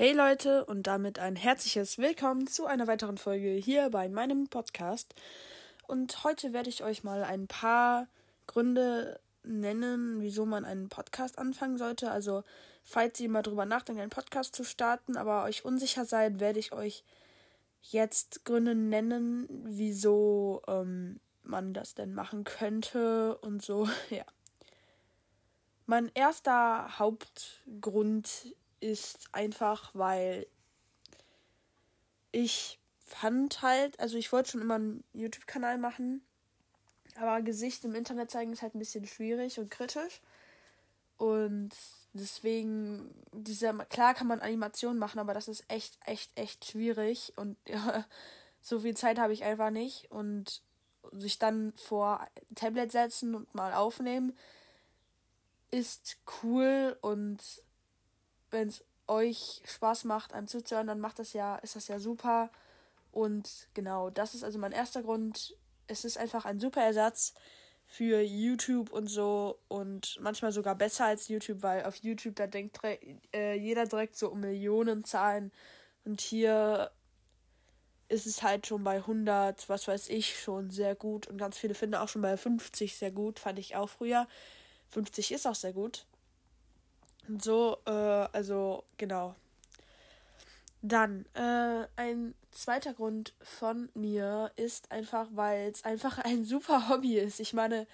Hey Leute und damit ein herzliches Willkommen zu einer weiteren Folge hier bei meinem Podcast. Und heute werde ich euch mal ein paar Gründe nennen, wieso man einen Podcast anfangen sollte. Also, falls ihr mal drüber nachdenkt, einen Podcast zu starten, aber euch unsicher seid, werde ich euch jetzt Gründe nennen, wieso ähm, man das denn machen könnte und so, ja. Mein erster Hauptgrund ist einfach, weil ich fand halt, also ich wollte schon immer einen YouTube-Kanal machen, aber Gesicht im Internet zeigen ist halt ein bisschen schwierig und kritisch. Und deswegen, dieser, klar kann man Animationen machen, aber das ist echt, echt, echt schwierig. Und ja, so viel Zeit habe ich einfach nicht. Und sich dann vor Tablet setzen und mal aufnehmen, ist cool und wenn es euch Spaß macht, einem zuzuhören, dann macht das ja, ist das ja super. Und genau, das ist also mein erster Grund. Es ist einfach ein super Ersatz für YouTube und so und manchmal sogar besser als YouTube, weil auf YouTube da denkt äh, jeder direkt so um Millionen Zahlen und hier ist es halt schon bei 100, was weiß ich, schon sehr gut und ganz viele finden auch schon bei 50 sehr gut, fand ich auch früher. 50 ist auch sehr gut. So, äh, also genau. Dann, äh, ein zweiter Grund von mir ist einfach, weil es einfach ein super Hobby ist. Ich meine,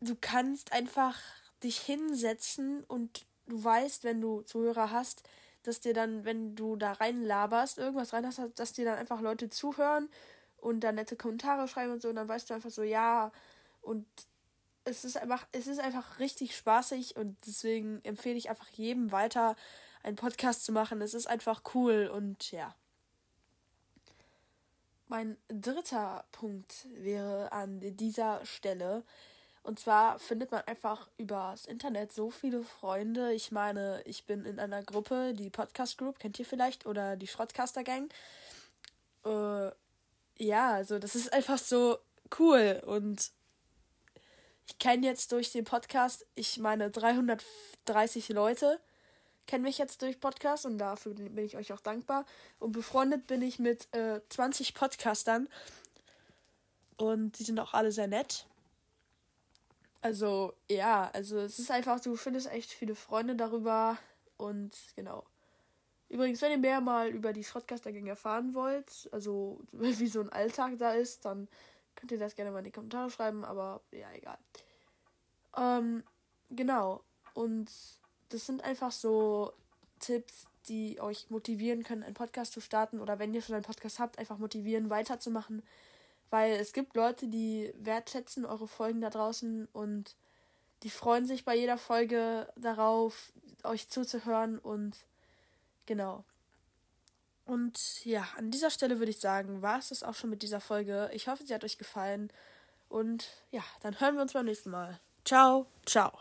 du kannst einfach dich hinsetzen und du weißt, wenn du Zuhörer hast, dass dir dann, wenn du da rein laberst, irgendwas rein hast, dass dir dann einfach Leute zuhören und dann nette Kommentare schreiben und so, und dann weißt du einfach so, ja, und es ist einfach, es ist einfach richtig spaßig und deswegen empfehle ich einfach jedem weiter, einen Podcast zu machen. Es ist einfach cool und ja. Mein dritter Punkt wäre an dieser Stelle. Und zwar findet man einfach übers Internet so viele Freunde. Ich meine, ich bin in einer Gruppe, die Podcast Group, kennt ihr vielleicht, oder die Schrottcaster Gang. Äh, ja, also das ist einfach so cool und ich kenne jetzt durch den Podcast, ich meine 330 Leute kennen mich jetzt durch Podcast und dafür bin ich euch auch dankbar. Und befreundet bin ich mit äh, 20 Podcastern und die sind auch alle sehr nett. Also ja, also es ist einfach, du findest echt viele Freunde darüber und genau. Übrigens, wenn ihr mehr mal über die Schrottcaster-Gang erfahren wollt, also wie so ein Alltag da ist, dann könnt ihr das gerne mal in die Kommentare schreiben, aber ja, egal. Ähm, genau. Und das sind einfach so Tipps, die euch motivieren können, einen Podcast zu starten oder wenn ihr schon einen Podcast habt, einfach motivieren, weiterzumachen. Weil es gibt Leute, die wertschätzen eure Folgen da draußen und die freuen sich bei jeder Folge darauf, euch zuzuhören und genau. Und ja, an dieser Stelle würde ich sagen, war es das auch schon mit dieser Folge. Ich hoffe, sie hat euch gefallen. Und ja, dann hören wir uns beim nächsten Mal. Ciao, ciao.